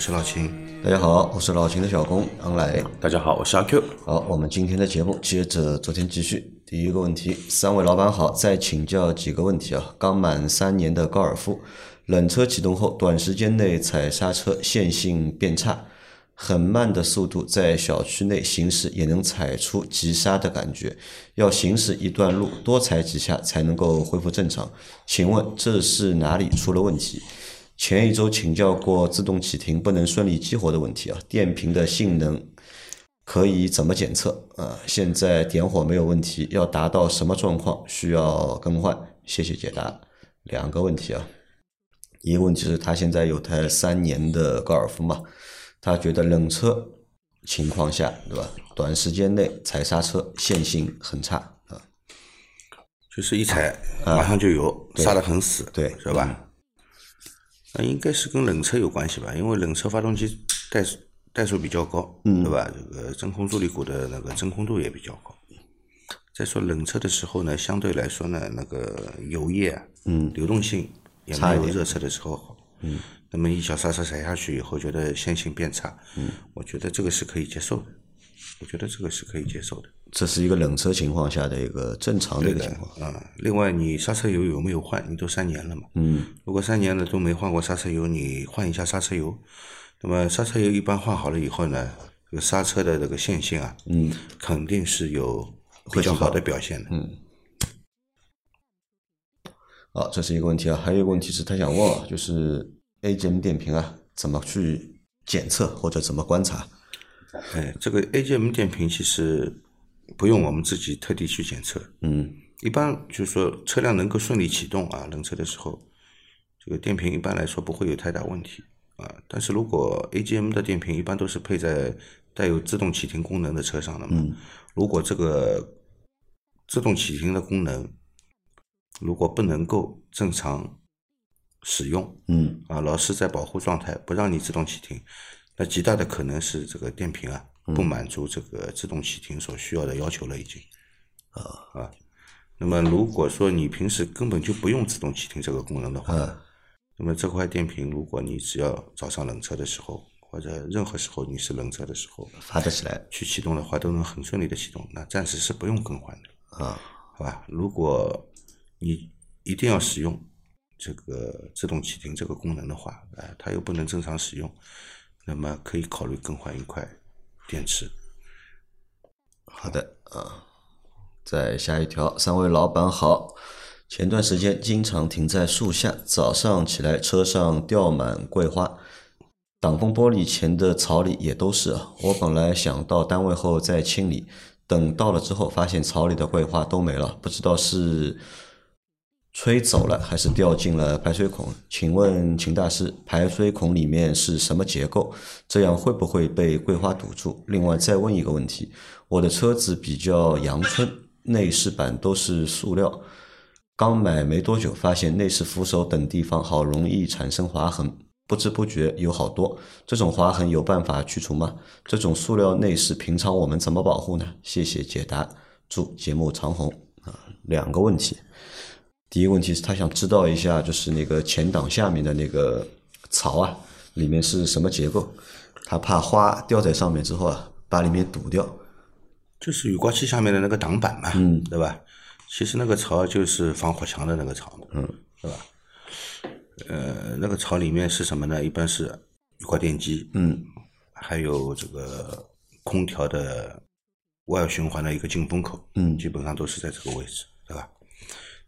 是老秦。大家好，我是老秦的小工杨磊。大家好，我是阿 Q。好，我们今天的节目接着昨天继续。第一个问题，三位老板好，再请教几个问题啊。刚满三年的高尔夫，冷车启动后，短时间内踩刹车线性变差，很慢的速度在小区内行驶也能踩出急刹的感觉，要行驶一段路多踩几下才能够恢复正常。请问这是哪里出了问题？前一周请教过自动启停不能顺利激活的问题啊，电瓶的性能可以怎么检测啊？现在点火没有问题，要达到什么状况需要更换？谢谢解答。两个问题啊，一个问题是他现在有台三年的高尔夫嘛，他觉得冷车情况下，对吧？短时间内踩刹车线性很差啊，就是一踩马上就油，刹得很死，对是吧？那应该是跟冷车有关系吧，因为冷车发动机怠速怠速比较高，嗯对吧？这个真空助力鼓的那个真空度也比较高。再说冷车的时候呢，相对来说呢，那个油液啊，嗯流动性也没有热车的时候好。嗯，那么一脚刹车踩下去以后，觉得线性变差，嗯，我觉得这个是可以接受的，我觉得这个是可以接受的。这是一个冷车情况下的一个正常的一个情况。啊、另外你刹车油有没有换？你都三年了嘛？嗯，如果三年了都没换过刹车油，你换一下刹车油。那么刹车油一般换好了以后呢，这个刹车的这个线性啊，嗯，肯定是有比较好的表现的。嗯。好，这是一个问题啊，还有一个问题是他想问啊，就是 AGM 电瓶啊，怎么去检测或者怎么观察？哎，这个 AGM 电瓶其实不用我们自己特地去检测，嗯。一般就是说车辆能够顺利启动啊，冷车的时候，这个电瓶一般来说不会有太大问题。啊。但是如果 AGM 的电瓶一般都是配在带有自动启停功能的车上的嘛，嗯。如果这个自动启停的功能如果不能够正常使用嗯。啊，老是在保护状态，不让你自动启停，那极大的可能是这个电瓶啊不满足这个自动启停所需要的要求了，已经。啊啊，那么如果说你平时根本就不用自动启停这个功能的话，嗯。那么这块电瓶，如果你只要早上冷车的时候，或者任何时候你是冷车的时候发得起来。去启动的话，都能很顺利的启动，那暂时是不用更换的，啊，好吧？如果你一定要使用这个自动启停这个功能的话，呃，它又不能正常使用，那么可以考虑更换一块电池。好的啊。再下一条，三位老板好。前段时间经常停在树下，早上起来车上吊满桂花，挡风玻璃前的草里也都是啊。我本来想到单位后再清理，等到了之后发现草里的桂花都没了，不知道是吹走了还是掉进了排水孔。请问秦大师，排水孔里面是什么结构？这样会不会被桂花堵住？另外再问一个问题，我的车子比较阳春，内饰板都是塑料。刚买没多久，发现内饰扶手等地方好容易产生划痕，不知不觉有好多。这种划痕有办法去除吗？这种塑料内饰平常我们怎么保护呢？谢谢解答，祝节目长红啊！两个问题，第一个问题是他想知道一下，就是那个前挡下面的那个槽啊，里面是什么结构？他怕花掉在上面之后啊，把里面堵掉。就是雨刮器下面的那个挡板嘛，嗯对吧？其实那个槽就是防火墙的那个槽，嗯，对吧？呃，那个槽里面是什么呢？一般是雨刮电机，嗯还有这个空调的外循环的一个进风口，嗯基本上都是在这个位置，对吧？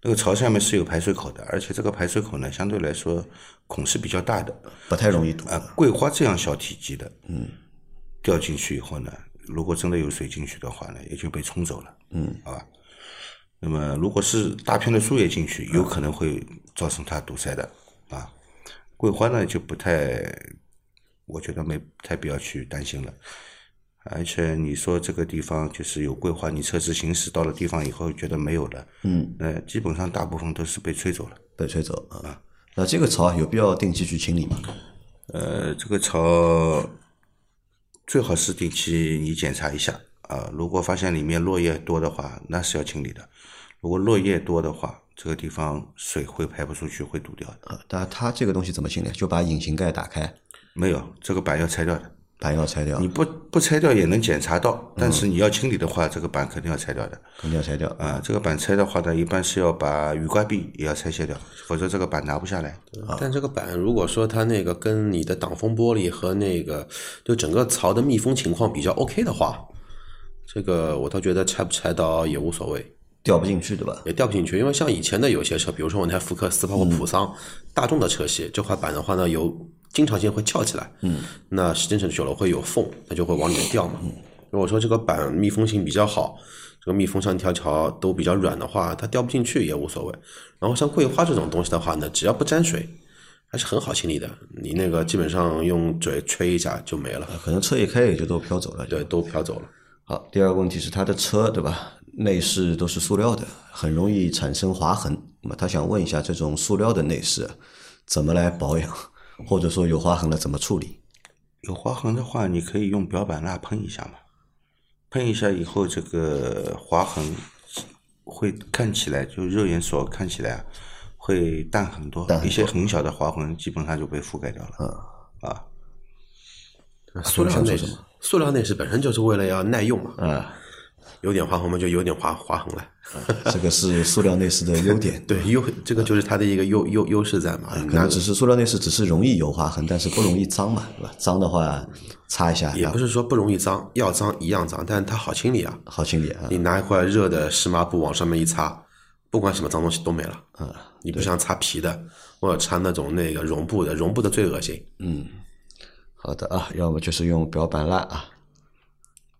那个槽下面是有排水口的，而且这个排水口呢，相对来说孔是比较大的，不太容易堵。啊，桂花这样小体积的，嗯，掉进去以后呢，如果真的有水进去的话呢，也就被冲走了，嗯，好吧。那么如果是大片的树叶进去，有可能会造成它堵塞的，啊。桂花呢就不太，我觉得没太必要去担心了。而且你说这个地方就是有规划，你车子行驶到了地方以后觉得没有了，嗯，呃，基本上大部分都是被吹走了。被吹走啊。那这个槽有必要定期去清理吗？呃，这个槽最好是定期你检查一下啊。如果发现里面落叶多的话，那是要清理的。如果落叶多的话，这个地方水会排不出去，会堵掉的。啊，但它这个东西怎么清理？就把引擎盖打开，没有，这个板要拆掉的。板要拆掉你，不不拆掉也能检查到，但是你要清理的话，这个板肯定要拆掉的。肯定要拆掉。啊，这个板拆的话呢，一般是要把雨刮臂也要拆卸掉，否则这个板拿不下来。但这个板如果说它那个跟你的挡风玻璃和那个就整个槽的密封情况比较 OK 的话，这个我倒觉得拆不拆到也无所谓，掉不进去，对吧？也掉不进去。因为像以前的有些车，比如说我那台福克斯，包括普桑、大众的车系，这块板的话呢，有经常性会翘起来，嗯，那时间长久了会有缝，它就会往里面掉嘛。如果说这个板密封性比较好，这个密封上条条都比较软的话，它掉不进去也无所谓。然后像桂花这种东西的话呢，只要不沾水，还是很好清理的。你那个基本上用嘴吹一下就没了，可能车一开也就都飘走了。对，都飘走了。好，第二个问题是它的车对吧？内饰都是塑料的，很容易产生划痕。那么他想问一下，这种塑料的内饰怎么来保养，或者说有划痕了怎么处理？有划痕的话，你可以用表板蜡喷一下嘛，喷一下以后，这个划痕会看起来就肉眼所看起来啊，会淡很多，很多。一些很小的划痕基本上就被覆盖掉了。嗯。啊，塑料内饰塑料内饰本身就是为了要耐用嘛，啊，有点划痕嘛就有点划划痕了。这个是塑料内饰的优点。对，优这个就是它的一个优优优势在嘛。可能只是塑料内饰只是容易有划痕，但是不容易脏嘛，对吧？脏的话擦一下，也不是说不容易脏，要脏一样脏，但是它好清理啊。好清理啊。你拿一块热的湿抹布往上面一擦，不管什么脏东西都没了。啊，你不像擦皮的，或者擦那种那个绒布的，绒布的最恶心。嗯好的啊，要么就是用表板蜡啊。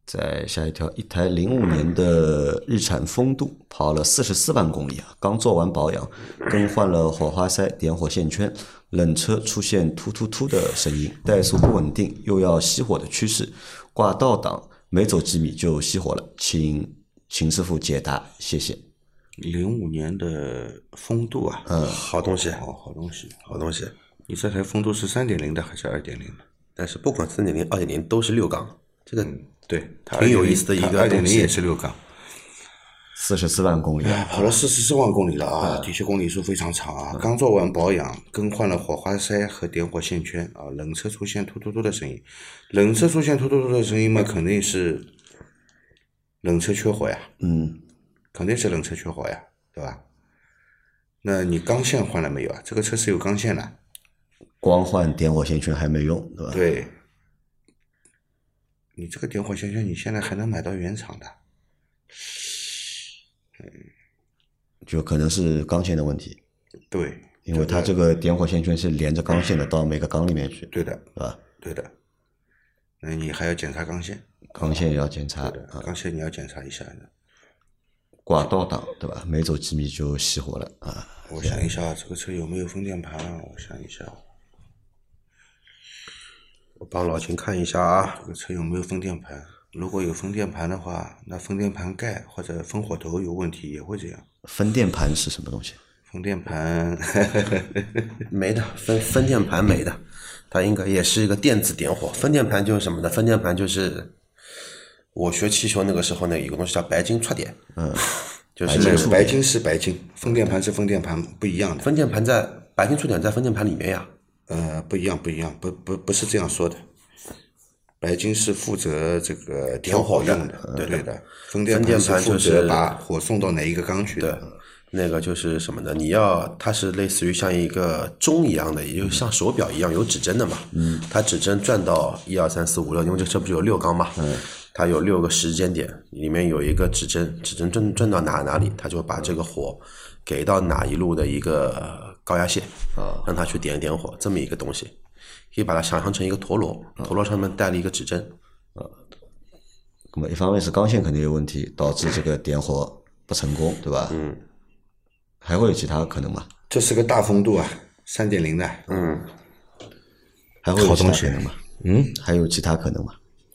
再下一条，一台零五年的日产风度跑了四十四万公里啊，刚做完保养，更换了火花塞、点火线圈，冷车出现突突突的声音，怠速不稳定，又要熄火的趋势，挂倒档没走几米就熄火了，请秦师傅解答，谢谢。零五年的风度啊，嗯好东西，好好东西。好东西。你这台风度是三点零的还是二点零的？但是不管三点零、二点零都是六缸，这个对，它挺有意思的一个东西也是六缸。四十四万公里啊，跑了四十四万公里了啊，的确公里数非常长啊。刚做完保养，更换了火花塞和点火线圈啊。冷车出现突突突的声音，冷车出现突突突的声音嘛，肯定是冷车缺火呀，嗯，肯定是冷车缺火呀，对吧？那你钢线换了没有啊？这个车是有钢线的，光换点火线圈还没用，对吧？对。你这个点火线圈，你现在还能买到原厂的，嗯就可能是钢线的问题，对，因为它这个点火线圈是连着钢线的，到每个缸里面去，对的，是吧？对的。那你还要检查钢线，钢线也要检查，对的，钢线你要检查一下的。挂倒档，对吧？没走几米就熄火了啊！我想一下，这个车有没有风电盘啊？我想一下，我帮老秦看一下啊。这个车有没有风电盘？如果有风电盘的话，那风电盘盖或者分火头有问题也会这样。分电盘是什么东西？风电盘，没的，分分电盘没的，它应该也是一个电子点火。分电盘就是什么呢？分电盘就是我学汽修那个时候呢，有个东西叫白金触 点，嗯，就是白金是白金，风电盘是风电盘，不一样的。分电盘在白金触点在分电盘里面呀。呃，不一样，不一样，不不不是这样说的。白金是负责这个点火用的，对的对的。分电盘是负盘就是责把火送到哪一个缸去对的。，那个就是什么呢？你要它是类似于像一个钟一样的，也就是像手表一样有指针的嘛。嗯。它指针转到一二三四五六，因为这车不是有六缸嘛。嗯。它有六个时间点，里面有一个指针，指针转转到哪哪里，它就把这个火给到哪一路的一个高压线，啊，让它去点一点火，这么一个东西，可以把它想象成一个陀螺，陀螺上面带了一个指针。那么一方面是钢线肯定有问题，导致这个点火不成功，对吧？嗯。还会有其他可能吗？这是个大风度啊，三点零的。嗯，还会有其他好东西可能吗？嗯，还有其他可能吗？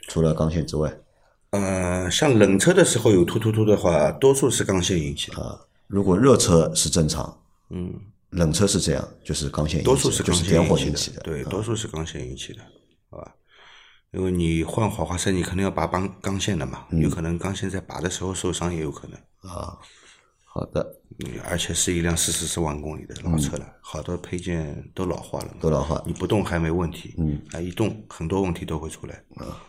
除了钢线之外，呃，像冷车的时候有突突突的话，多数是钢线引起的，啊，如果热车是正常，嗯，冷车是这样，就是刚线引起的，多数是刚就是点线引火引起的，起对，多数是刚线引起的，好吧？因为你换火花塞，你肯定要拔钢钢线的嘛，嗯有可能钢线在拔的时候受伤，也有可能。啊。好的，嗯而且是一辆四十四十万公里的老车了，好多配件都老化了都老化你不动还没问题，嗯，啊一动很多问题都会出来啊。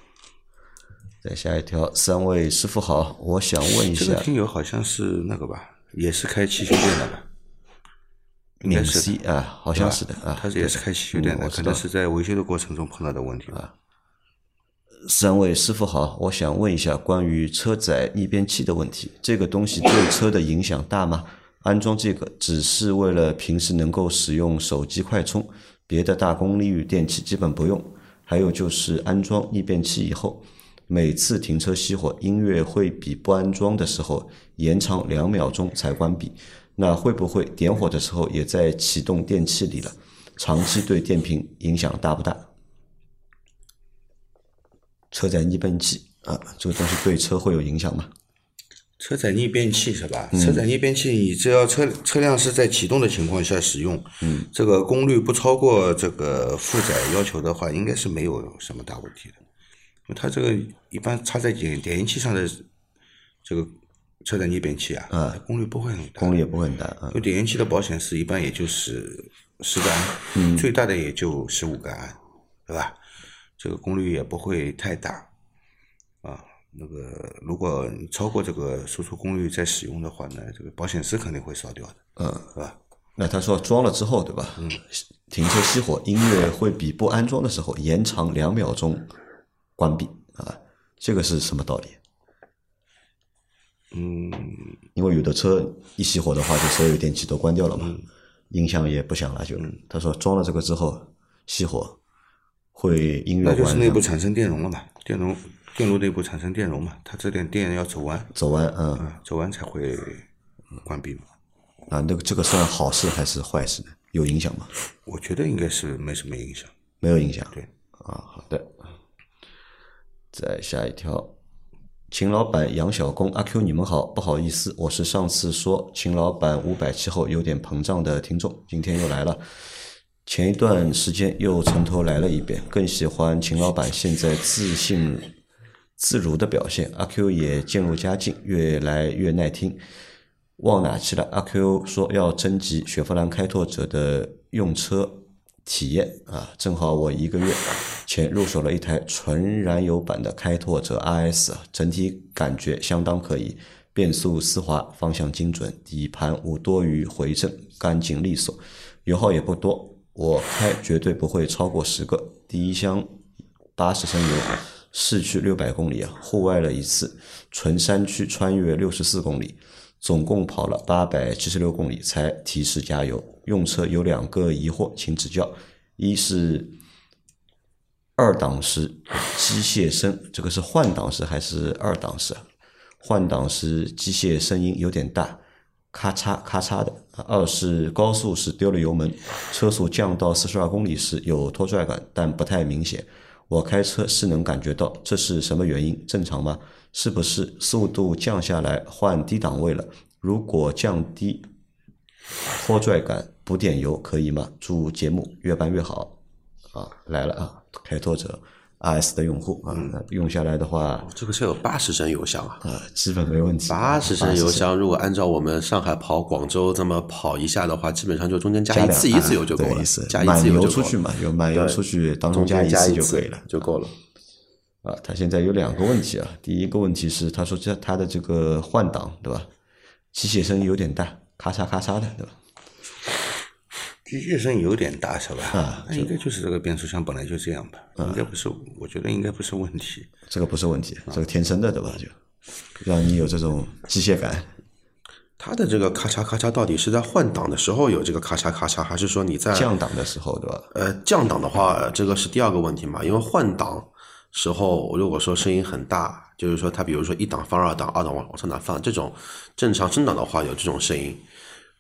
再下一条，三位师傅好，我想问一下这个，听友好像是那个吧，也是开汽修店的吧？应该是 C 啊，好像是的啊，他也是开汽修店的，可能是在维修的过程中碰到的问题吧。三位师傅好，我想问一下关于车载逆变器的问题，这个东西对车的影响大吗？安装这个只是为了平时能够使用手机快充，别的大功率电器基本不用。还有就是安装逆变器以后，每次停车熄火，音乐会比不安装的时候延长两秒钟才关闭。那会不会点火的时候也在启动电器里了？长期对电瓶影响大不大？车载逆变器啊，这个东西对车会有影响吗？车载逆变器是吧？嗯车载逆变器，你只要车车辆是在启动的情况下使用，嗯，这个功率不超过这个负载要求的话，应该是没有什么大问题的。因为它这个一般插在点点烟器上的这个车载逆变器啊，它功率不会很大，功率也不会很大啊。就点烟器的保险丝一般也就是十个安，嗯最大的也就十五个安，对吧？这个功率也不会太大啊。那个如果你超过这个输出功率再使用的话呢，这个保险丝肯定会烧掉的，嗯，是吧？那他说装了之后，对吧？嗯，停车熄火，音乐会比不安装的时候延长两秒钟关闭啊，这个是什么道理？嗯，因为有的车一熄火的话，就所有电器都关掉了嘛，音响也不响了，就他说装了这个之后熄火会音乐那就是内部产生电容了嘛，电容电路内部产生电容嘛，它这点电要走完，走完，嗯啊，走完才会关闭嘛。啊，那个这个算好事还是坏事呢？有影响吗？我觉得应该是没什么影响。没有影响。对啊，好的。再下一条，秦老板、杨小工、阿 Q，你们好，不好意思，我是上次说秦老板五百期后有点膨胀的听众，今天又来了。前一段时间又从头来了一遍，更喜欢秦老板现在自信自如的表现。阿 Q 也渐入佳境，越来越耐听。忘哪去了？阿 Q 说要征集雪佛兰开拓者的用车体验啊，正好我一个月前入手了一台纯燃油版的开拓者 RS，整体感觉相当可以，变速丝滑，方向精准，底盘无多余回正，干净利索，油耗也不多，我开绝对不会超过十个。第一箱八十升油，市区六百公里啊，户外了一次，纯山区穿越六十四公里。总共跑了八百七十六公里才提示加油。用车有两个疑惑，请指教：一是二档时机械声，这个是换挡时还是二档时？换挡时机械声音有点大，咔嚓咔嚓的。二是高速时丢了油门，车速降到四十二公里时有拖拽感，但不太明显。我开车是能感觉到，这是什么原因？正常吗？是不是速度降下来换低档位了？如果降低拖拽感，补点油可以吗？祝节目越办越好啊！来了啊，开拓者 RS 的用户啊，那用下来的话这个车有八十升油箱啊，啊，基本没问题。八十升油箱，如果按照我们上海跑广州这么跑一下的话，基本上就中间加一次一次油就够了加一次，加一次油出去嘛，有满油出去当中加一次加一次就可以了。就够了。啊，他现在有两个问题啊。第一个问题是，他说这他的这个换挡对吧，机械声有点大，咔嚓咔嚓的对吧？机械声有点大是吧？啊那应该就是这个变速箱本来就这样吧，应该不是，我觉得应该不是问题。这个不是问题，这个天生的对吧？就让你有这种机械感。它的这个咔嚓咔嚓到底是在换挡的时候有这个咔嚓咔嚓，还是说你在降档的时候对吧？呃降档的话，这个是第二个问题嘛？因为换挡时候如果说声音很大，就是说它比如说一档放二档，二档往往上哪放，这种正常升档的话有这种声音，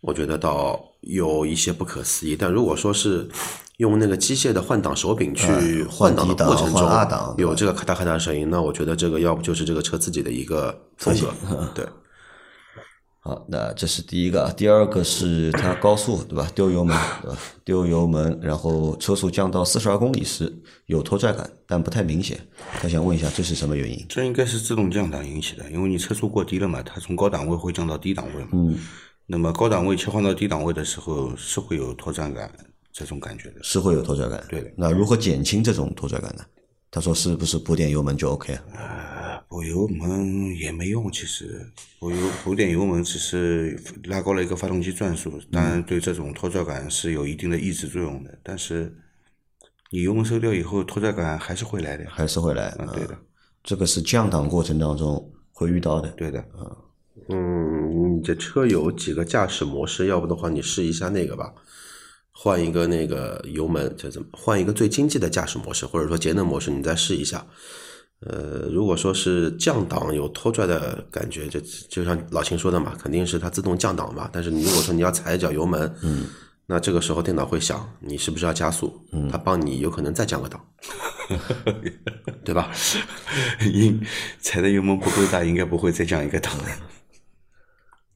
我觉得倒有一些不可思议。但如果说是用那个机械的换挡手柄去嗯换挡的过程中有这个咔嗒咔嗒的声音，那我觉得这个要不就是这个车自己的一个风格，对。好，那这是第一个，啊，第二个是它高速对吧？丢油门对吧？丢油门，然后车速降到四十二公里时有拖拽感，但不太明显。他想问一下，这是什么原因？这应该是自动降档引起的，因为你车速过低了嘛，它从高档位会降到低档位嘛。嗯。那么高档位切换到低档位的时候，是会有拖拽感这种感觉的。是会有拖拽感。对的那如何减轻这种拖拽感呢？他说是不是补点油门就 OK 了？补油门也没用，其实补油补点油门只是拉高了一个发动机转速，当然对这种拖拽感是有一定的抑制作用的。但是你油门收掉以后，拖拽感还是会来的。还是会来？嗯，对的，这个是降档过程当中会遇到的。对的。嗯，你这车有几个驾驶模式？要不的话，你试一下那个吧，换一个那个油门，这怎么换一个最经济的驾驶模式，或者说节能模式，你再试一下。呃，如果说是降档有拖拽的感觉，就就像老秦说的嘛，肯定是它自动降档嘛。但是你如果说你要踩一脚油门，嗯，那这个时候电脑会想你是不是要加速，嗯，它帮你有可能再降个档，对吧？应踩的油门不够大，应该不会再降一个档的。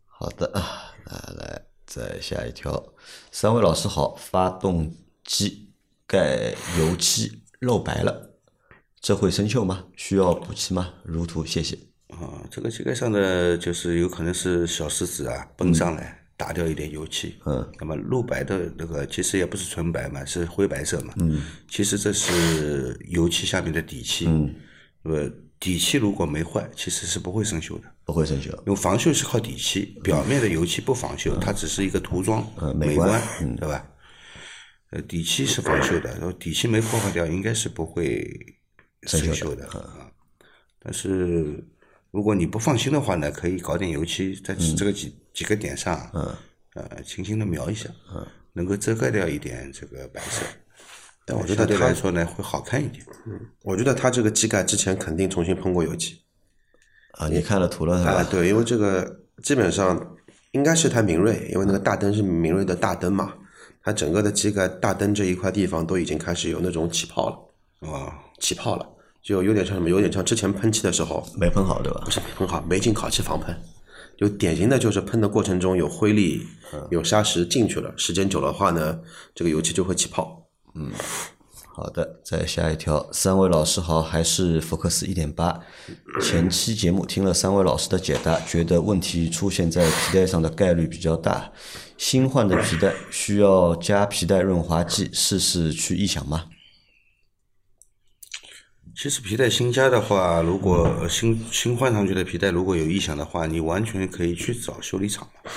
好的啊，那来再下一条。三位老师好，发动机盖油漆漏白了，这会生锈吗？需要补漆吗？如图，谢谢。啊，这个机盖上的就是有可能是小石子啊崩上来，打掉一点油漆。嗯，那么露白的那个其实也不是纯白嘛，是灰白色嘛。嗯，其实这是油漆下面的底漆。嗯，呃，底漆如果没坏，其实是不会生锈的。不会生锈。因为防锈是靠底漆，表面的油漆不防锈，它只是一个涂装、美嗯美观观，对吧？呃，底漆是防锈的，然后底漆没破坏掉，应该是不会生锈的啊。但是如果你不放心的话呢，可以搞点油漆在这个几几个点上，呃，轻轻的描一下，能够遮盖掉一点这个白色。但我觉得相对它来说呢，会好看一点。嗯我觉得它这个机盖之前肯定重新喷过油漆。啊，你看了图了是啊，对，因为这个基本上应该是它明锐，因为那个大灯是明锐的大灯嘛，它整个的机盖大灯这一块地方都已经开始有那种起泡了，啊，起泡了，就有点像什么，有点像之前喷漆的时候，没喷好对吧不？是没喷好，没进烤漆房喷，就典型的就是喷的过程中有灰粒、有砂石进去了，时间久了的话呢，这个油漆就会起泡。嗯好的，再下一条。三位老师好，还是福克斯一点八。前期节目听了三位老师的解答，觉得问题出现在皮带上的概率比较大。新换的皮带需要加皮带润滑剂，试试去异响吗？其实皮带新加的话，如果新新换上去的皮带如果有异响的话，你完全可以去找修理厂嘛，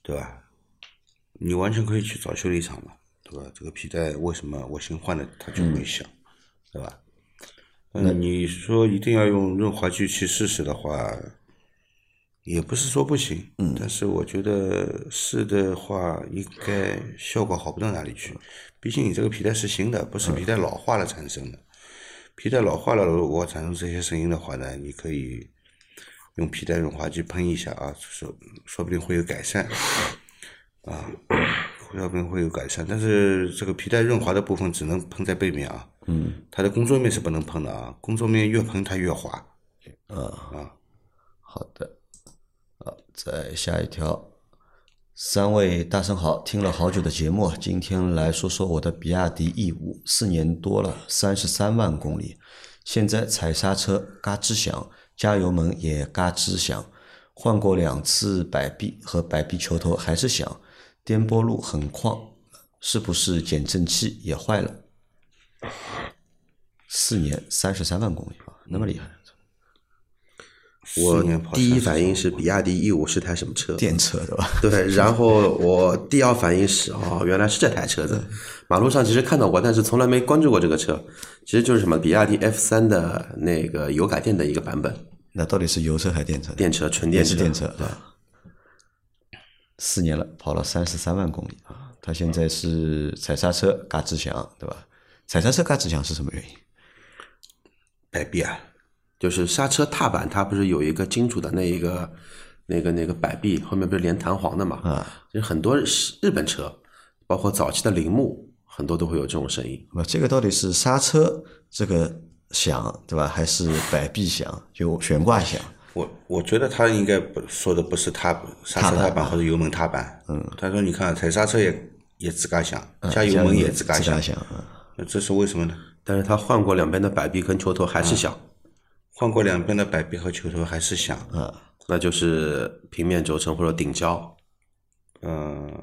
对吧？你完全可以去找修理厂嘛，对吧？这个皮带为什么我新换的它就会响，对吧？嗯，你说一定要用润滑剂去试试的话，也不是说不行，嗯，但是我觉得试的话，应该效果好不到哪里去。毕竟你这个皮带是新的，不是皮带老化了产生的。皮带老化了，如果产生这些声音的话呢，你可以用皮带润滑剂喷一下啊，说说不定会有改善，啊，说不定会有改善。但是这个皮带润滑的部分只能喷在背面啊，嗯，它的工作面是不能喷的啊，工作面越喷它越滑。嗯好的，好，再下一条。三位大神好，听了好久的节目，今天来说说我的比亚迪 E 五，四年多了，三十三万公里，现在踩刹车嘎吱响，加油门也嘎吱响，换过两次摆臂和摆臂球头还是响，颠簸路很旷，是不是减震器也坏了？四年三十三万公里啊，那么厉害，我第一反应是比亚迪 E 五是台什么车？电车对吧？对，然后我第二反应是哦，原来是这台车子。马路上其实看到过，但是从来没关注过这个车。其实就是什么，比亚迪 F 三的那个油改电的一个版本，那到底是油车还是电车？电车纯电是电车，对。四年了，跑了三十三万公里啊！它现在是踩刹车嘎吱响，对吧？踩刹车嘎吱响是什么原因？摆臂啊，就是刹车踏板，它不是有一个金属的那一个那个那个摆臂，后面不是连弹簧的嘛？啊，就是很多日日本车，包括早期的铃木，很多都会有这种声音。那么这个到底是刹车这个响，对吧？还是摆臂响，就悬挂响？我我觉得他应该不说的不是踏刹车踏板或者油门踏板，嗯，他说你看踩刹车也也吱嘎响，加油门也吱嘎响，这是为什么呢？但是他换过两边的摆臂跟球头还是响，换过两边的摆臂和球头还是响，嗯，那就是平面轴承或者顶胶。嗯，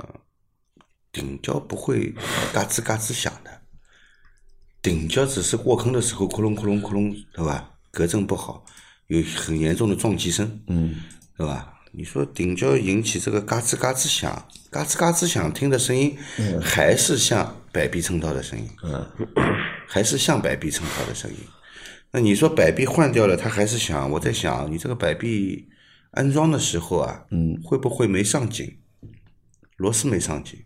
顶胶不会嘎吱嘎吱响的，顶胶只是过坑的时候窟窿窟窿窟窿，对吧？隔震不好，有很严重的撞击声，嗯，对吧？你说顶胶引起这个嘎吱嘎吱响，嘎吱嘎吱响，听的声音还是像摆臂衬套的声音，嗯，还是像摆臂衬套的声音。那你说摆臂换掉了，他还是响？我在想，你这个摆臂安装的时候啊，嗯，会不会没上紧？螺丝没上紧，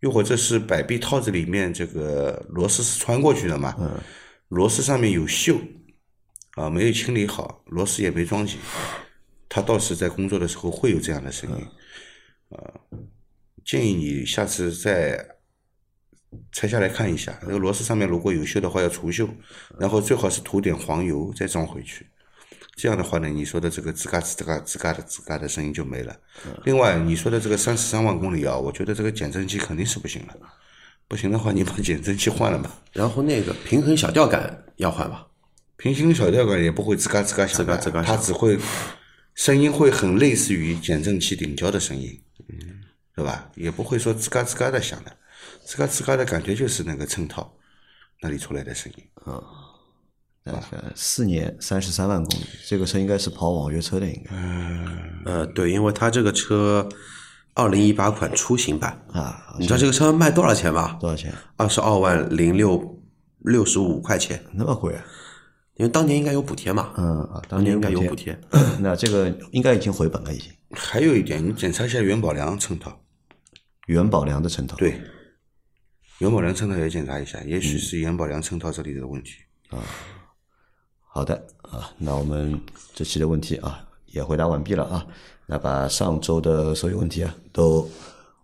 又或者是摆臂套子里面这个螺丝是穿过去的嘛？嗯，螺丝上面有锈，啊，没有清理好，螺丝也没装紧，他到时在工作的时候会有这样的声音，啊，建议你下次再拆下来看一下，那个螺丝上面如果有锈的话要除锈，然后最好是涂点黄油再装回去。这样的话呢，你说的这个吱嘎吱嘎吱嘎的吱嘎的声音就没了。另外，你说的这个三十三万公里啊，我觉得这个减震器肯定是不行了。不行的话，你把减震器换了吧。然后那个平衡小吊杆要换吧？平行小吊杆也不会吱嘎吱嘎响的，吱嘎吱嘎响它只会声音会很类似于减震器顶胶的声音，嗯，对吧？也不会说吱嘎吱嘎的响的，吱嘎吱嘎的感觉就是那个衬套那里出来的声音。那个四年三十三万公里，这个车应该是跑网约车的，应该呃，对，因为它这个车二零一八款出行版，啊，你知道这个车卖多少钱吗？多少钱？二十二万零六六十五块钱，那么贵啊？因为当年应该有补贴嘛。嗯啊，当当年应该有有补贴。那这个应该已经回本了，已经还有一点，你检查一下元宝梁衬套，元宝梁的衬套。对，元宝梁衬套也检查一下，也许是元宝梁衬套这里的问题。啊好的啊，那我们这期的问题啊也回答完毕了啊。那把上周的所有问题啊都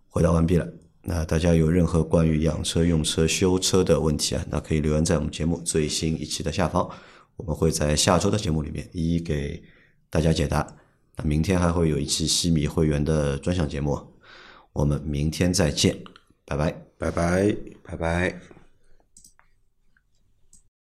回答完毕了。那大家有任何关于养车、用车、修车的问题啊，那可以留言在我们节目最新一期的下方，我们会在下周的节目里面一一给大家解答。那明天还会有一期西米会员的专享节目，我们明天再见，拜拜。拜拜。拜拜。